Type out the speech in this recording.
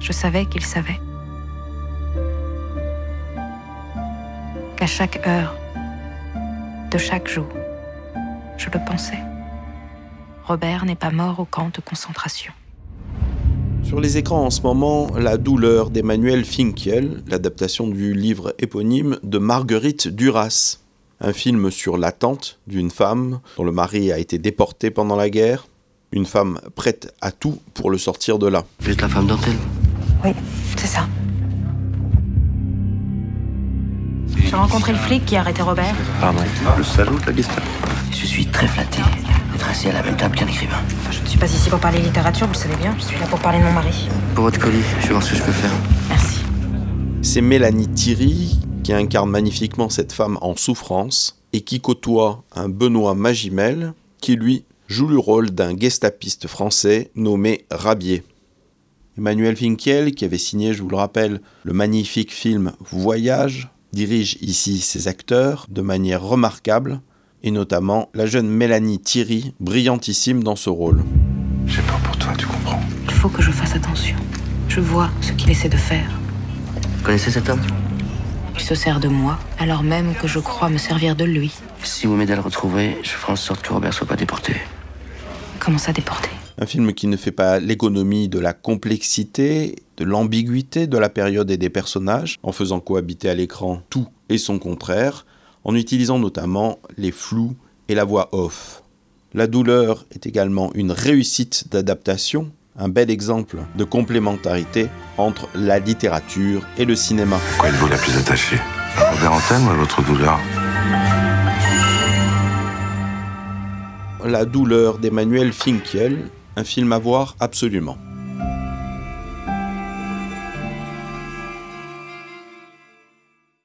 Je savais qu'il savait. Qu'à chaque heure, de chaque jour, je le pensais. Robert n'est pas mort au camp de concentration. Sur les écrans en ce moment, La douleur d'Emmanuel Finkiel, l'adaptation du livre éponyme de Marguerite Duras. Un film sur l'attente d'une femme dont le mari a été déporté pendant la guerre. Une femme prête à tout pour le sortir de là. Vous êtes la femme dentelle Oui, c'est ça. J'ai rencontré le flic qui a arrêté Robert. Pardon. Le salaud de la Gestapo. Je suis très flatté d'être assis à la même table qu'un écrivain. Je ne suis pas ici pour parler littérature, vous le savez bien. Je suis là pour parler de mon mari. Pour votre colis, je vais voir ce que je peux faire. Merci. C'est Mélanie Thierry qui incarne magnifiquement cette femme en souffrance et qui côtoie un Benoît Magimel qui, lui, joue le rôle d'un gestapiste français nommé Rabier. Emmanuel Finkiel, qui avait signé, je vous le rappelle, le magnifique film Voyage, dirige ici ses acteurs de manière remarquable, et notamment la jeune Mélanie Thierry, brillantissime dans ce rôle. J'ai peur pour toi, tu comprends Il faut que je fasse attention. Je vois ce qu'il essaie de faire. Vous connaissez cet homme? Il se sert de moi, alors même que je crois me servir de lui. Si vous m'aidez à le retrouver, je ferai en sorte que Robert soit pas déporté. Comment ça déporter Un film qui ne fait pas l'économie de la complexité, de l'ambiguïté de la période et des personnages, en faisant cohabiter à l'écran tout et son contraire, en utilisant notamment les flous et la voix off. La douleur est également une réussite d'adaptation, un bel exemple de complémentarité entre la littérature et le cinéma. Quoi êtes-vous la plus attachée? Robert Antenne ou à votre douleur? La douleur d'Emmanuel Finkiel, un film à voir absolument.